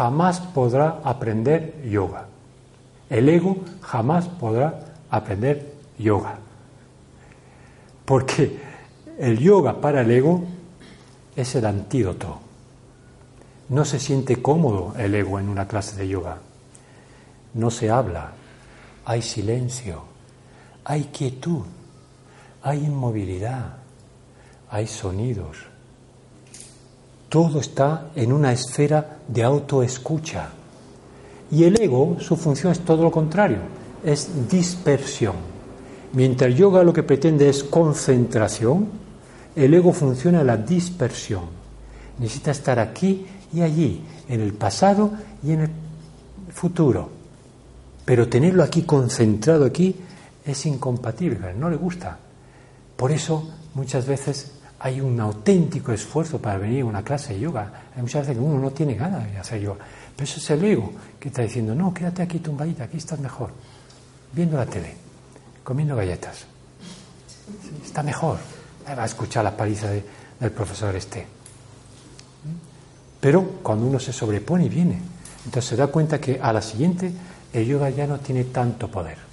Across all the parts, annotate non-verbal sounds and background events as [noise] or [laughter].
jamás podrá aprender yoga. El ego jamás podrá aprender yoga. Porque el yoga para el ego es el antídoto. No se siente cómodo el ego en una clase de yoga. No se habla, hay silencio, hay quietud, hay inmovilidad, hay sonidos. Todo está en una esfera de autoescucha. Y el ego, su función es todo lo contrario, es dispersión. Mientras el yoga lo que pretende es concentración, el ego funciona en la dispersión. Necesita estar aquí y allí, en el pasado y en el futuro. Pero tenerlo aquí concentrado aquí es incompatible, no le gusta. Por eso muchas veces hay un auténtico esfuerzo para venir a una clase de yoga. Hay muchas veces que uno no tiene ganas de hacer yoga. Pero eso es el ego que está diciendo, no, quédate aquí tumbadita, aquí estás mejor. Viendo la tele, comiendo galletas. está mejor. Va a escuchar la paliza del profesor este. Pero cuando uno se sobrepone y viene, entonces se da cuenta que a la siguiente el yoga ya no tiene tanto poder.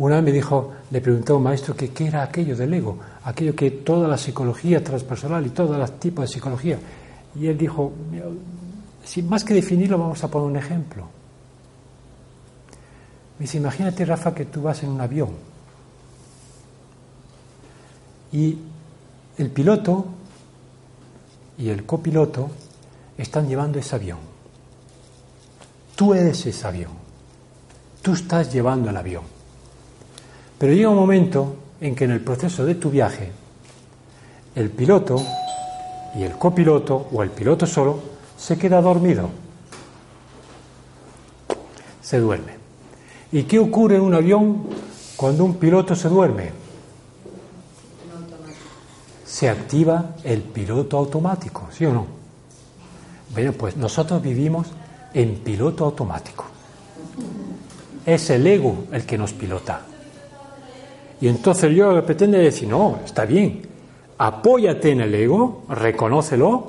Una vez me dijo, le preguntó a un maestro que qué era aquello del ego, aquello que toda la psicología transpersonal y todos los tipos de psicología. Y él dijo, sin más que definirlo, vamos a poner un ejemplo. Me dice, imagínate, Rafa, que tú vas en un avión y el piloto y el copiloto están llevando ese avión. Tú eres ese avión. Tú estás llevando el avión. Pero llega un momento en que en el proceso de tu viaje, el piloto y el copiloto o el piloto solo se queda dormido. Se duerme. ¿Y qué ocurre en un avión cuando un piloto se duerme? Se activa el piloto automático, ¿sí o no? Bueno, pues nosotros vivimos en piloto automático. Es el ego el que nos pilota. Y entonces el yoga pretende decir, no, está bien, apóyate en el ego, reconócelo,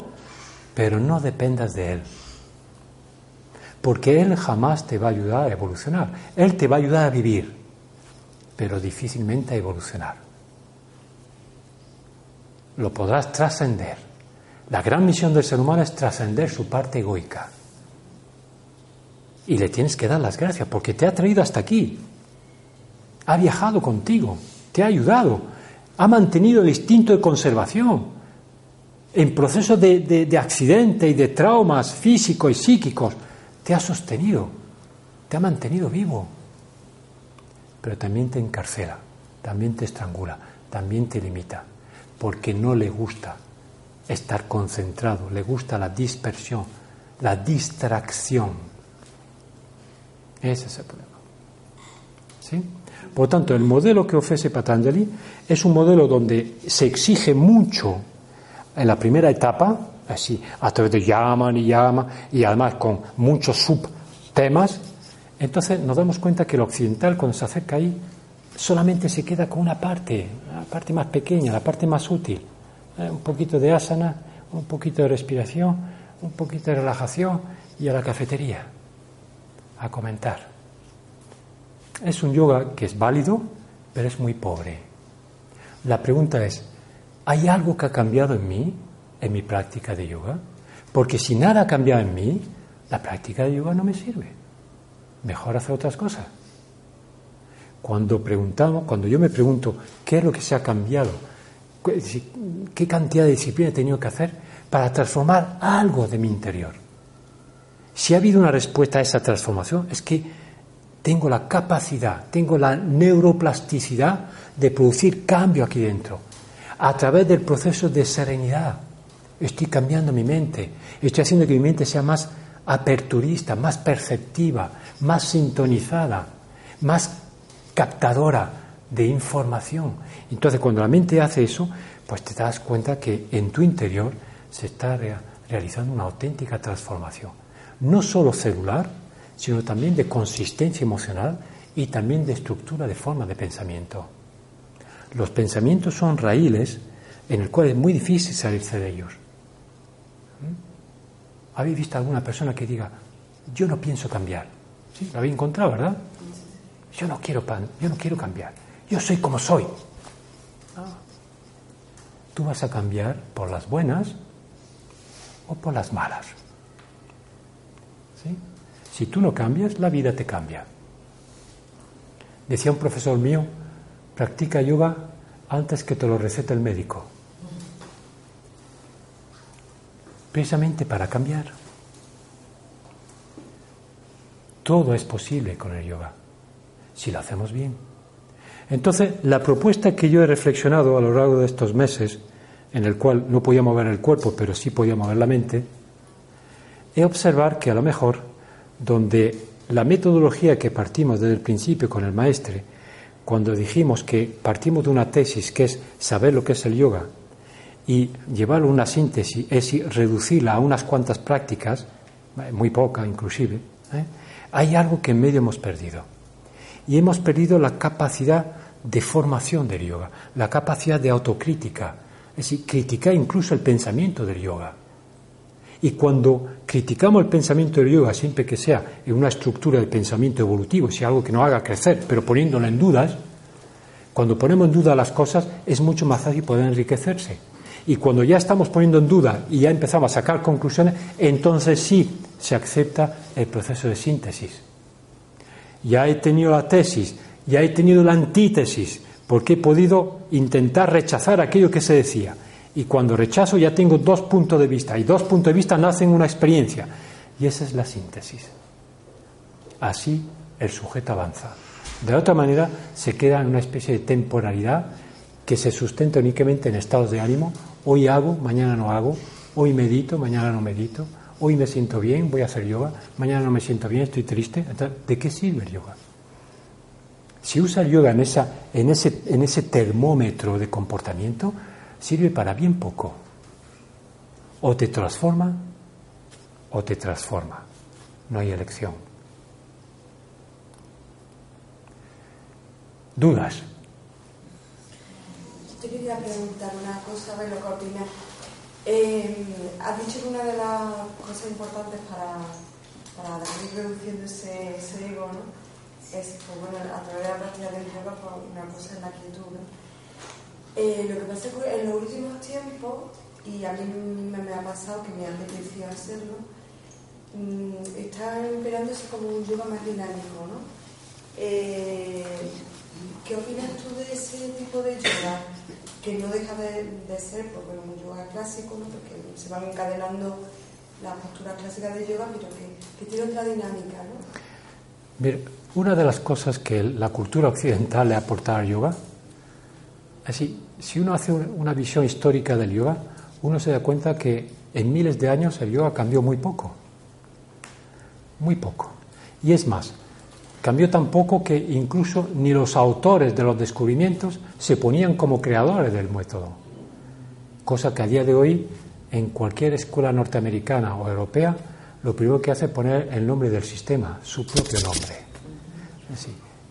pero no dependas de él. Porque él jamás te va a ayudar a evolucionar. Él te va a ayudar a vivir, pero difícilmente a evolucionar. Lo podrás trascender. La gran misión del ser humano es trascender su parte egoica. Y le tienes que dar las gracias porque te ha traído hasta aquí ha viajado contigo, te ha ayudado, ha mantenido el instinto de conservación. En procesos de, de, accidente y de traumas físicos y psíquicos, te ha sostenido, te ha mantenido vivo. Pero también te encarcela, también te estrangula, también te limita, porque no le gusta estar concentrado, le gusta la dispersión, la distracción. Ese es el problema. ¿Sí? Por tanto, el modelo que ofrece Patanjali es un modelo donde se exige mucho en la primera etapa, así, a través de llama y llama, y además con muchos subtemas. Entonces nos damos cuenta que el occidental, cuando se acerca ahí, solamente se queda con una parte, la parte más pequeña, la parte más útil. Eh, un poquito de asana, un poquito de respiración, un poquito de relajación y a la cafetería. a comentar. Es un yoga que es válido, pero es muy pobre. La pregunta es, ¿hay algo que ha cambiado en mí, en mi práctica de yoga? Porque si nada ha cambiado en mí, la práctica de yoga no me sirve. Mejor hacer otras cosas. Cuando preguntamos, cuando yo me pregunto qué es lo que se ha cambiado, qué cantidad de disciplina he tenido que hacer para transformar algo de mi interior. Si ha habido una respuesta a esa transformación, es que tengo la capacidad, tengo la neuroplasticidad de producir cambio aquí dentro, a través del proceso de serenidad. Estoy cambiando mi mente, estoy haciendo que mi mente sea más aperturista, más perceptiva, más sintonizada, más captadora de información. Entonces, cuando la mente hace eso, pues te das cuenta que en tu interior se está realizando una auténtica transformación, no solo celular, sino también de consistencia emocional y también de estructura de forma de pensamiento. Los pensamientos son raíles en el cual es muy difícil salirse de ellos. ¿Mm? ¿Habéis visto alguna persona que diga, yo no pienso cambiar? ¿Sí? ¿Lo habéis encontrado, verdad? Yo no quiero, yo no quiero cambiar. Yo soy como soy. Tú vas a cambiar por las buenas o por las malas. ¿Sí? Si tú no cambias, la vida te cambia. Decía un profesor mío, practica yoga antes que te lo recete el médico. Precisamente para cambiar. Todo es posible con el yoga, si lo hacemos bien. Entonces, la propuesta que yo he reflexionado a lo largo de estos meses, en el cual no podía mover el cuerpo, pero sí podía mover la mente, es observar que a lo mejor, donde la metodología que partimos desde el principio con el maestre, cuando dijimos que partimos de una tesis que es saber lo que es el yoga y llevarlo a una síntesis, es reducirla a unas cuantas prácticas, muy poca inclusive, ¿eh? hay algo que en medio hemos perdido. Y hemos perdido la capacidad de formación del yoga, la capacidad de autocrítica, es decir, criticar incluso el pensamiento del yoga. Y cuando criticamos el pensamiento del yoga, siempre que sea en una estructura de pensamiento evolutivo, si algo que nos haga crecer, pero poniéndolo en dudas, cuando ponemos en duda las cosas es mucho más fácil poder enriquecerse. Y cuando ya estamos poniendo en duda y ya empezamos a sacar conclusiones, entonces sí se acepta el proceso de síntesis. Ya he tenido la tesis, ya he tenido la antítesis, porque he podido intentar rechazar aquello que se decía. Y cuando rechazo ya tengo dos puntos de vista, y dos puntos de vista nacen una experiencia. Y esa es la síntesis. Así el sujeto avanza. De otra manera, se queda en una especie de temporalidad que se sustenta únicamente en estados de ánimo. Hoy hago, mañana no hago. Hoy medito, mañana no medito. Hoy me siento bien, voy a hacer yoga. Mañana no me siento bien, estoy triste. ¿De qué sirve el yoga? Si usa el yoga en, ese termómetro de comportamiento, sirve para bien poco. O te transforma o te transforma. No hay elección. ¿Dudas? Te quería preguntar una cosa, lo que opinas. Eh, has dicho que una de las cosas importantes para, para ir reduciendo ese, ese ego, ¿no? es, pues bueno, a través de la práctica del yoga, pues una cosa es la quietud, ¿no? Eh, lo que pasa es que en los últimos tiempos, y a mí me, ha pasado que me han apetecido hacerlo, mmm, está imperándose como un yoga más dinámico, ¿no? Eh, ¿Qué opinas tú de ese tipo de yoga? Que no deja de, ser pues, bueno, un yoga clásico, porque se van encadenando las posturas clásicas de yoga, pero que, que tiene otra dinámica. ¿no? Mira, una de las cosas que la cultura occidental le ha aportado al yoga, así, si uno hace una visión histórica del yoga, uno se da cuenta que en miles de años el yoga cambió muy poco. Muy poco. Y es más, cambió tan poco que incluso ni los autores de los descubrimientos se ponían como creadores del método. Cosa que a día de hoy, en cualquier escuela norteamericana o europea, lo primero que hace es poner el nombre del sistema, su propio nombre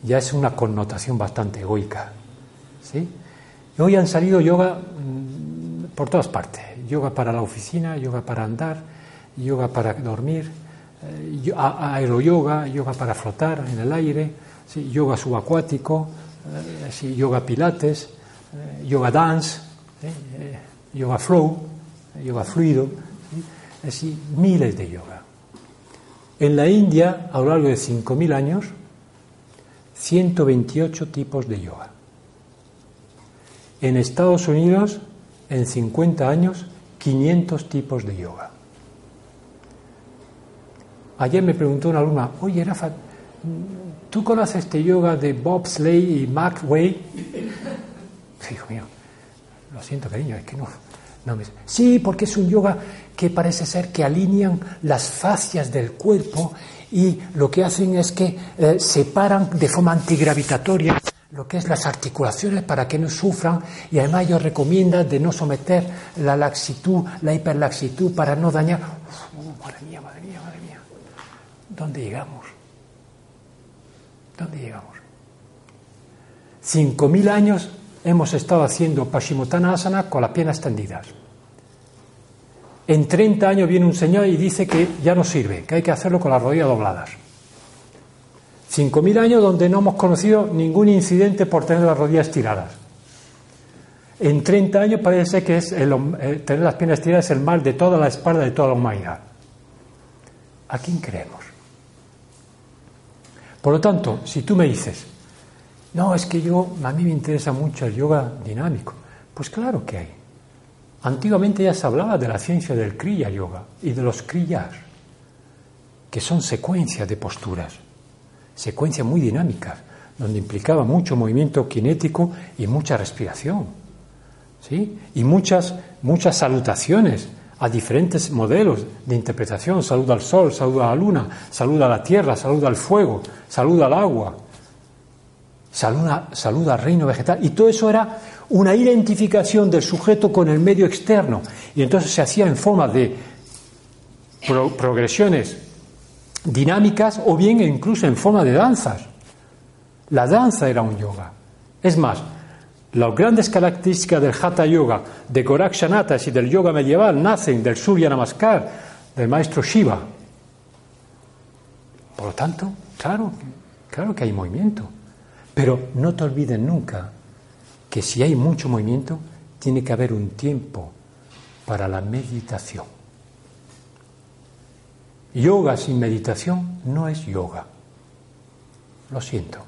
ya es una connotación bastante egoica. ¿sí? Hoy han salido yoga mm, por todas partes. Yoga para la oficina, yoga para andar, yoga para dormir, eh, aeroyoga, yoga para flotar en el aire, yoga subacuático, eh, yoga pilates, eh, yoga dance, yoga flow, yoga fluido, así miles de yoga. En la India, a lo largo de 5.000 años, 128 tipos de yoga. En Estados Unidos, en 50 años, 500 tipos de yoga. Ayer me preguntó una alumna, oye Rafa, ¿tú conoces este yoga de Bob Slay y Mac Way? Hijo mío, lo siento cariño, es que no. Sí, porque es un yoga que parece ser que alinean las fascias del cuerpo y lo que hacen es que eh, separan de forma antigravitatoria lo que es las articulaciones para que no sufran y además ellos recomiendan de no someter la laxitud, la hiperlaxitud para no dañar. madre mía, madre mía, madre mía. ¿Dónde llegamos? ¿Dónde llegamos? Cinco mil años hemos estado haciendo Paschimottanasana Asana con las piernas extendidas. En 30 años viene un señor y dice que ya no sirve, que hay que hacerlo con las rodillas dobladas. 5.000 años donde no hemos conocido ningún incidente por tener las rodillas estiradas. En 30 años parece que es eh, tener las piernas estiradas es el mal de toda la espalda de toda la humanidad. ¿A quién creemos? Por lo tanto, si tú me dices, no, es que yo, a mí me interesa mucho el yoga dinámico, pues claro que hay. Antiguamente ya se hablaba de la ciencia del Kriya Yoga y de los Kriyas, que son secuencias de posturas, secuencias muy dinámicas, donde implicaba mucho movimiento cinético y mucha respiración, ¿sí? Y muchas, muchas salutaciones a diferentes modelos de interpretación, salud al sol, salud a la luna, salud a la tierra, salud al fuego, salud al agua, salud, salud al reino vegetal, y todo eso era una identificación del sujeto con el medio externo. Y entonces se hacía en forma de progresiones dinámicas o bien incluso en forma de danzas. La danza era un yoga. Es más, las grandes características del Hatha Yoga, de Gorakshanatas y del yoga medieval nacen del Surya Namaskar, del maestro Shiva. Por lo tanto, claro, claro que hay movimiento. Pero no te olvides nunca que si hay mucho movimiento, tiene que haber un tiempo para la meditación. Yoga sin meditación no es yoga. Lo siento.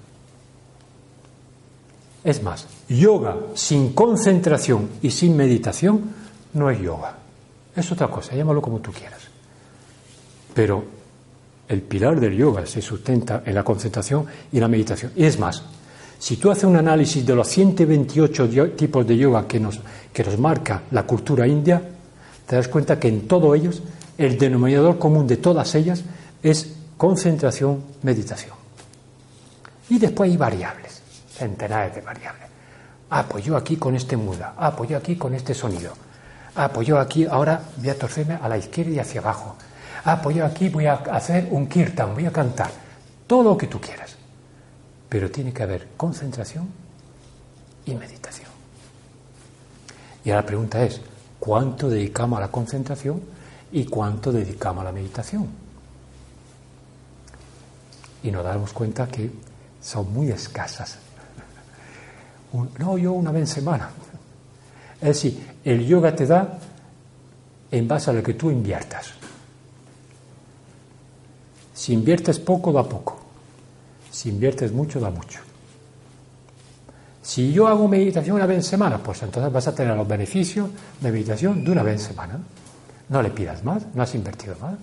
Es más, yoga sin concentración y sin meditación no es yoga. Es otra cosa, llámalo como tú quieras. Pero el pilar del yoga se sustenta en la concentración y la meditación. Y es más, si tú haces un análisis de los 128 tipos de yoga que nos, que nos marca la cultura india, te das cuenta que en todos ellos el denominador común de todas ellas es concentración, meditación. Y después hay variables, centenares de variables. Ah, pues aquí con este muda. Ah, pues aquí con este sonido. Ah, pues aquí ahora voy a torcerme a la izquierda y hacia abajo. Ah, pues aquí voy a hacer un kirtan, voy a cantar. Todo lo que tú quieras pero tiene que haber concentración y meditación. Y ahora la pregunta es, ¿cuánto dedicamos a la concentración y cuánto dedicamos a la meditación? Y nos damos cuenta que son muy escasas. no, yo una vez en semana. Es decir, el yoga te da en base a lo que tú inviertas. Si inviertes poco, da poco. Si inviertes mucho, da mucho. Si yo hago meditación una vez en semana, pues entonces vas a tener los beneficios de meditación de una vez en semana. No le pidas más, no has invertido más.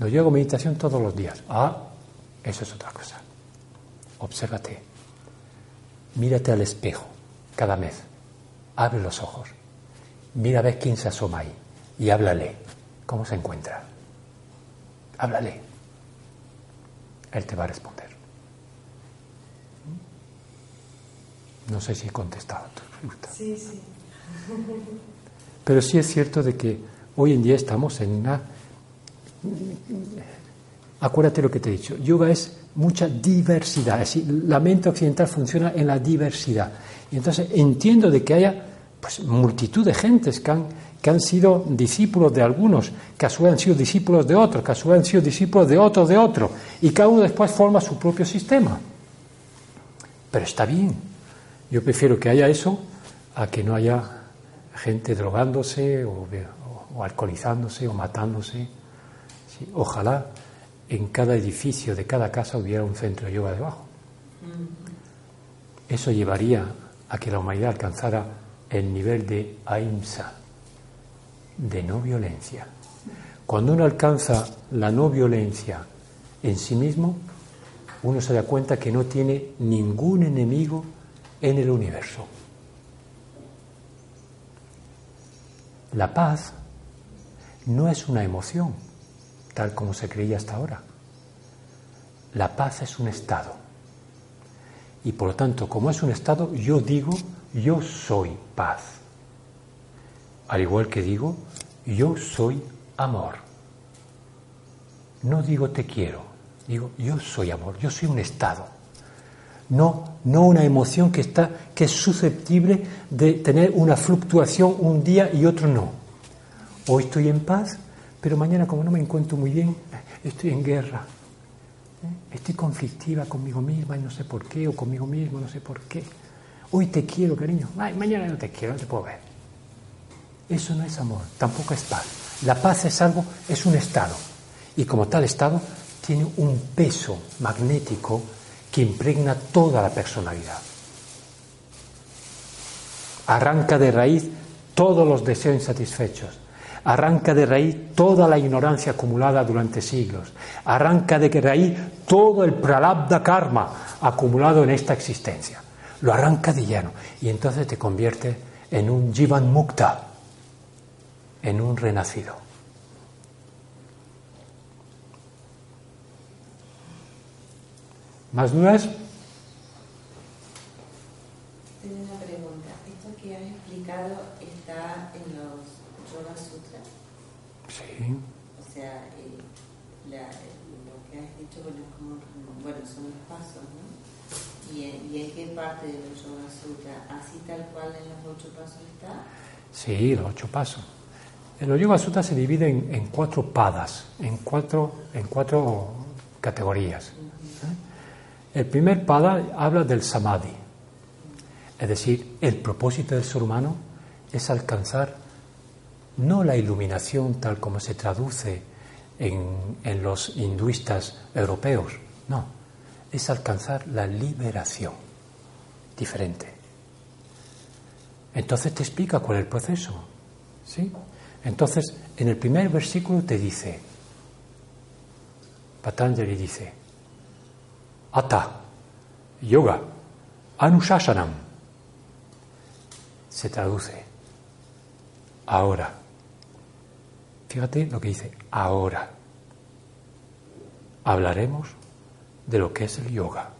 No, yo hago meditación todos los días. Ah, eso es otra cosa. Obsérvate. Mírate al espejo cada mes. Abre los ojos. Mira a ver quién se asoma ahí. Y háblale. ¿Cómo se encuentra? Háblale. Él te va a responder. No sé si he contestado a tu pregunta. Sí, sí. Pero sí es cierto de que hoy en día estamos en una... Acuérdate lo que te he dicho. Yoga es mucha diversidad. Es decir, la mente occidental funciona en la diversidad. Y entonces entiendo de que haya pues multitud de gentes que han, que han sido discípulos de algunos, que a su vez han sido discípulos de otros, que a su vez han sido discípulos de otros, de otros, y cada uno después forma su propio sistema. Pero está bien. Yo prefiero que haya eso a que no haya gente drogándose o, alcoholizándose o matándose. Ojalá en cada edificio de cada casa hubiera un centro de yoga debajo. Eso llevaría a que la humanidad alcanzara el nivel de ahimsa, de no violencia. Cuando uno alcanza la no violencia en sí mismo, uno se da cuenta que no tiene ningún enemigo en el universo. La paz no es una emoción, tal como se creía hasta ahora. La paz es un estado. Y por lo tanto, como es un estado, yo digo, yo soy paz. Al igual que digo, yo soy amor. No digo te quiero, digo yo soy amor, yo soy un estado. No, no una emoción que está que es susceptible de tener una fluctuación un día y otro no. Hoy estoy en paz, pero mañana como no me encuentro muy bien, estoy en guerra. ¿Eh? Estoy conflictiva conmigo misma y no sé por qué, o conmigo mismo, no sé por qué. Hoy te quiero, cariño. mañana no te quiero, no te puedo ver. Eso no es amor, tampoco es paz. La paz es algo, es un estado. Y como tal estado, tiene un peso magnético que impregna toda la personalidad. Arranca de raíz todos los deseos insatisfechos. Arranca de raíz toda la ignorancia acumulada durante siglos. Arranca de raíz todo el pralabdha karma acumulado en esta existencia. Lo arranca de lleno y entonces te convierte en un jivan mukta, en un renacido. ¿Más dudas? Tengo una pregunta. ¿Esto que has explicado está en? Sí. O sea, eh, lo que has dicho, bueno, como, bueno, son los pasos, ¿no? ¿Y en, ¿Y en, qué parte de los Yoga Sutras? ¿Así tal cual en los ocho pasos está? Sí, los ocho pasos. En los Yoga Sutras se divide en, cuatro padas, en cuatro, en cuatro categorías. El primer pada habla del samadhi, es decir, el propósito del ser humano es alcanzar no la iluminación tal como se traduce en, en los hinduistas europeos, no, es alcanzar la liberación, diferente. Entonces te explica cuál es el proceso, ¿sí? Entonces, en el primer versículo te dice, Patanjali dice, Ata, yoga, anushashanam. Se traduce ahora. Fíjate lo que dice ahora. Hablaremos de lo que es el yoga.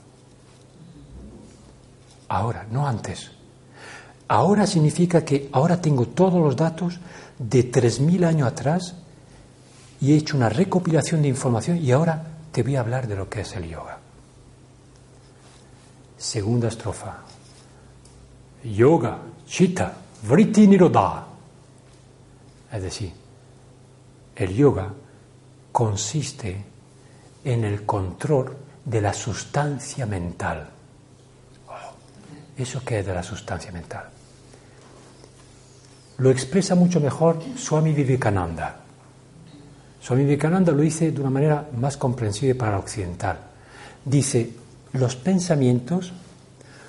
Ahora, no antes. Ahora significa que ahora tengo todos los datos de 3.000 años atrás y he hecho una recopilación de información y ahora te voy a hablar de lo que es el yoga. Segunda estrofa. Yoga, chitta, vritti nirodha. Es decir, el yoga consiste en el control de la sustancia mental. ¿Eso qué es de la sustancia mental? Lo expresa mucho mejor Swami Vivekananda. Swami Vivekananda lo dice de una manera más comprensible para occidental. Dice, los pensamientos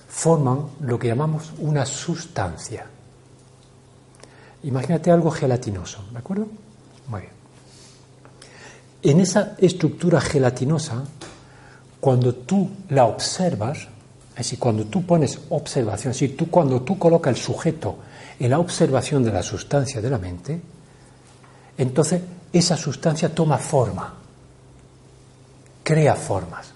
forman lo que llamamos una sustancia. Imagínate algo gelatinoso, ¿de acuerdo? Muy bien. En esa estructura gelatinosa, cuando tú la observas, es decir, cuando tú pones observación, es decir, tú, cuando tú colocas el sujeto en la observación de la sustancia de la mente, entonces esa sustancia toma forma, crea formas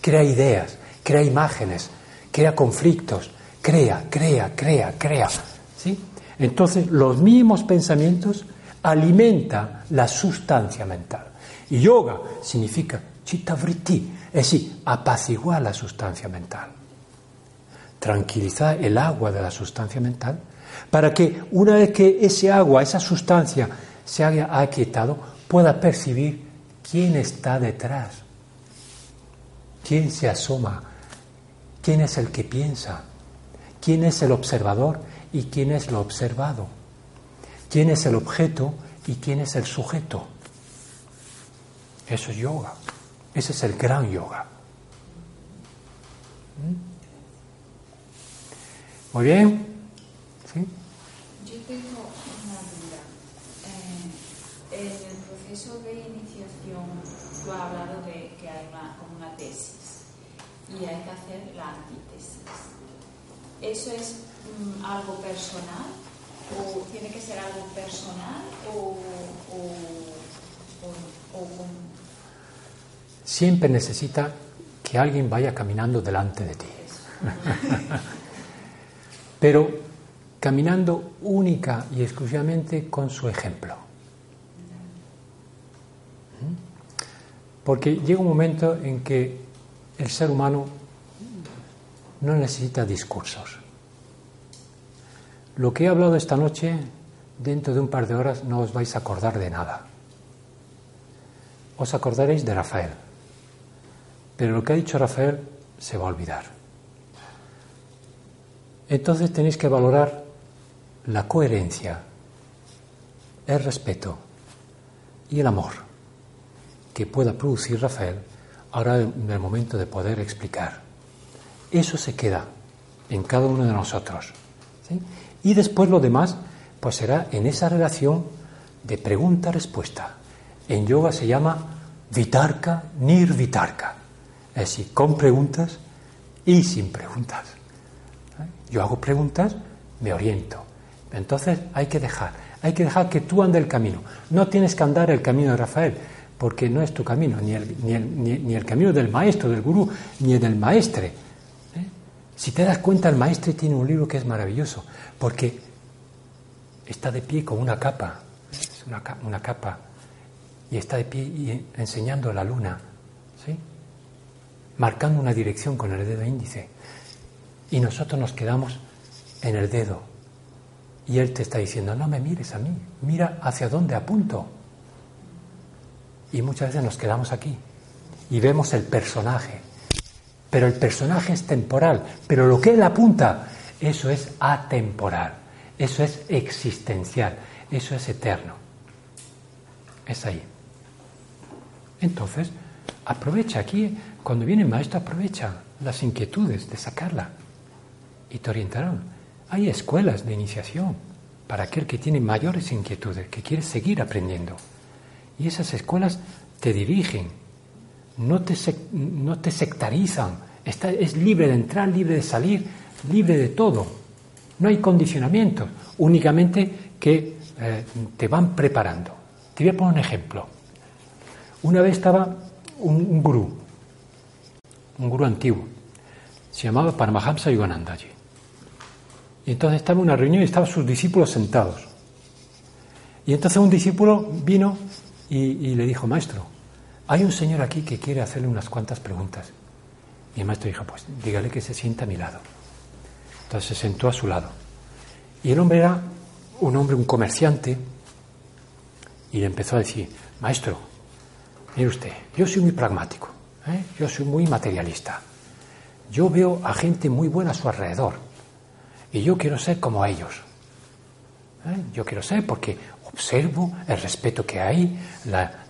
crea ideas, crea imágenes, crea conflictos, crea, crea, crea, crea. ¿sí? Entonces, los mismos pensamientos alimentan la sustancia mental. Y yoga significa chittavriti, es decir, apaciguar la sustancia mental. Tranquilizar el agua de la sustancia mental para que una vez que ese agua, esa sustancia se haya aquietado, pueda percibir quién está detrás, quién se asoma, quién es el que piensa, quién es el observador y quién es lo observado, quién es el objeto y quién es el sujeto. Eso es yoga, ese es el gran yoga. ¿Mm? Muy bien. Yo tengo una duda. Eh, en el proceso de iniciación, tú has hablado de que hay una, una tesis y hay que hacer la antítesis. ¿Eso es mm, algo personal? ¿O tiene que ser algo personal? ¿O, Siempre necesita que alguien vaya caminando delante de ti. pero caminando única y exclusivamente con su ejemplo. ¿Mm? Porque llega un momento en que el ser humano no necesita discursos. Lo que he hablado esta noche, dentro de un par de horas no os vais a acordar de nada. Os acordaréis de Rafael, pero lo que ha dicho Rafael se va a olvidar. Entonces tenéis que valorar la coherencia, el respeto y el amor que pueda producir Rafael ahora en el momento de poder explicar. Eso se queda en cada uno de nosotros. Y después lo demás, pues será en esa relación de pregunta-respuesta. En yoga se llama vitarka, nirvitarka. Es decir, con preguntas y sin preguntas. Yo hago preguntas, me oriento. Entonces hay que dejar, hay que dejar que tú andes el camino. No tienes que andar el camino de Rafael, porque no es tu camino, ni el, ni el, camino del maestro, del gurú, ni el del maestre. Si te das cuenta, el maestre tiene un libro que es maravilloso, porque está de pie con una capa, una, una capa, y está de pie enseñando la luna, ¿sí? marcando una dirección con el dedo índice. Y nosotros nos quedamos en el dedo. Y Él te está diciendo, no me mires a mí, mira hacia dónde apunto. Y muchas veces nos quedamos aquí y vemos el personaje. Pero el personaje es temporal, pero lo que Él apunta, eso es atemporal, eso es existencial, eso es eterno. Es ahí. Entonces, aprovecha aquí, cuando viene el maestro, aprovecha las inquietudes de sacarla y te orientarán. Hay escuelas de iniciación para aquel que tiene mayores inquietudes, que quiere seguir aprendiendo. Y esas escuelas te dirigen, no te, no te sectarizan, Está, es libre de entrar, libre de salir, libre de todo. No hay condicionamientos, únicamente que eh, te van preparando. Te voy a poner un ejemplo. Una vez estaba un, un gurú, un gurú antiguo, se llamaba Paramahamsa Yogananda y entonces estaba en una reunión y estaban sus discípulos sentados. Y entonces un discípulo vino y, le dijo, maestro, hay un señor aquí que quiere hacerle unas cuantas preguntas. Y el maestro dijo, pues dígale que se sienta a mi lado. Entonces se sentó a su lado. Y el hombre era un hombre, un comerciante, y le empezó a decir, maestro, mire usted, yo soy muy pragmático, ¿eh? yo soy muy materialista. Yo veo a gente muy buena a su alrededor. Y yo quiero ser como ellos. ¿Eh? Yo quiero ser porque observo el respeto que hay, la,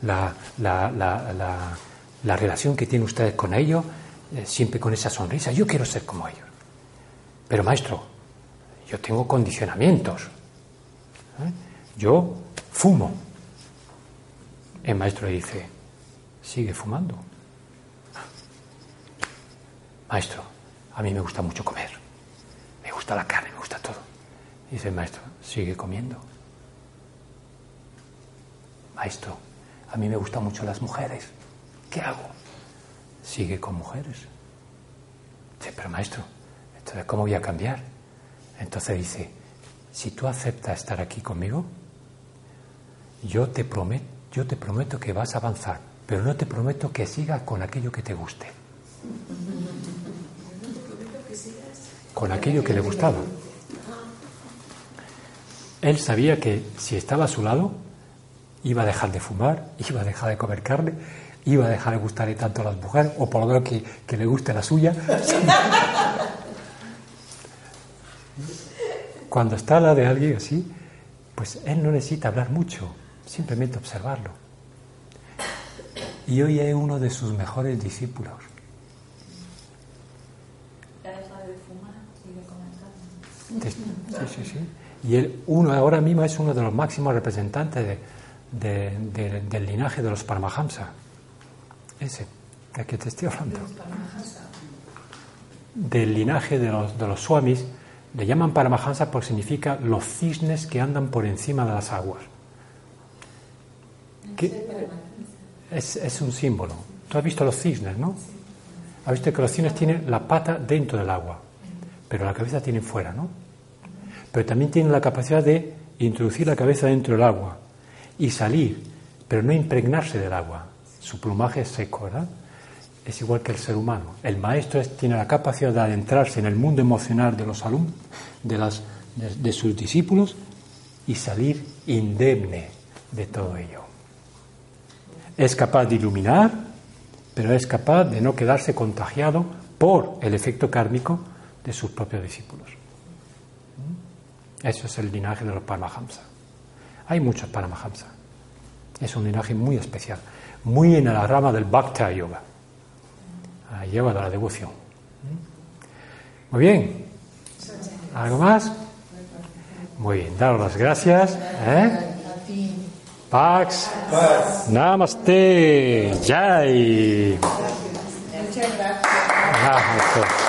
relación que tienen ustedes con ellos, eh, siempre con esa sonrisa. Yo quiero ser como ellos. Pero maestro, yo tengo condicionamientos. ¿Eh? Yo fumo. El maestro le dice, sigue fumando. Maestro, a mí me gusta mucho comer gusta la carne, me gusta todo. dice el maestro, sigue comiendo. Maestro, a mí me gustan mucho las mujeres. ¿Qué hago? Sigue con mujeres. Dice, pero maestro, entonces ¿cómo voy a cambiar? Entonces dice, si tú aceptas estar aquí conmigo, yo te prometo, yo te prometo que vas a avanzar, pero no te prometo que sigas con aquello que te guste con aquello que le gustaba. Él sabía que si estaba a su lado, iba a dejar de fumar, [laughs] iba a dejar de comer carne, iba a dejar de gustarle tanto a las mujeres, o por lo menos que, que le guste la suya. [laughs] Cuando está al lado de alguien así, pues él no necesita hablar mucho, simplemente observarlo. Y hoy es uno de sus mejores discípulos. Sí, sí, sí. Y él, uno ahora mismo es uno de los máximos representantes del linaje de los Paramahamsa. Ese, de que te estoy hablando. Del linaje de los, de los Swamis, le llaman Paramahamsa porque significa los cisnes que andan por encima de las aguas. Es, es un símbolo. Tú has visto los cisnes, ¿no? Has visto que los cisnes tienen la pata dentro del agua, pero la cabeza tienen fuera, ¿no? Pero también tienen la capacidad de introducir la cabeza dentro del agua y salir, pero no impregnarse del agua. Su plumaje es seco, ¿verdad? Es igual que el ser humano. El maestro tiene la capacidad de adentrarse en el mundo emocional de los alumnos, de, sus discípulos y salir indemne de todo ello. Es capaz de iluminar, pero es capaz de no quedarse contagiado por el efecto kármico de sus propios discípulos. Eso es el linaje de los Paramahamsa. Hay muchos Paramahamsa. Es un linaje muy especial, muy en la rama del Bhakti Yoga, la yoga de la devoción. Muy bien. ¿Algo más? Muy bien, daros las gracias. ¿eh? Pax. Namaste. Jai. Muchas gracias.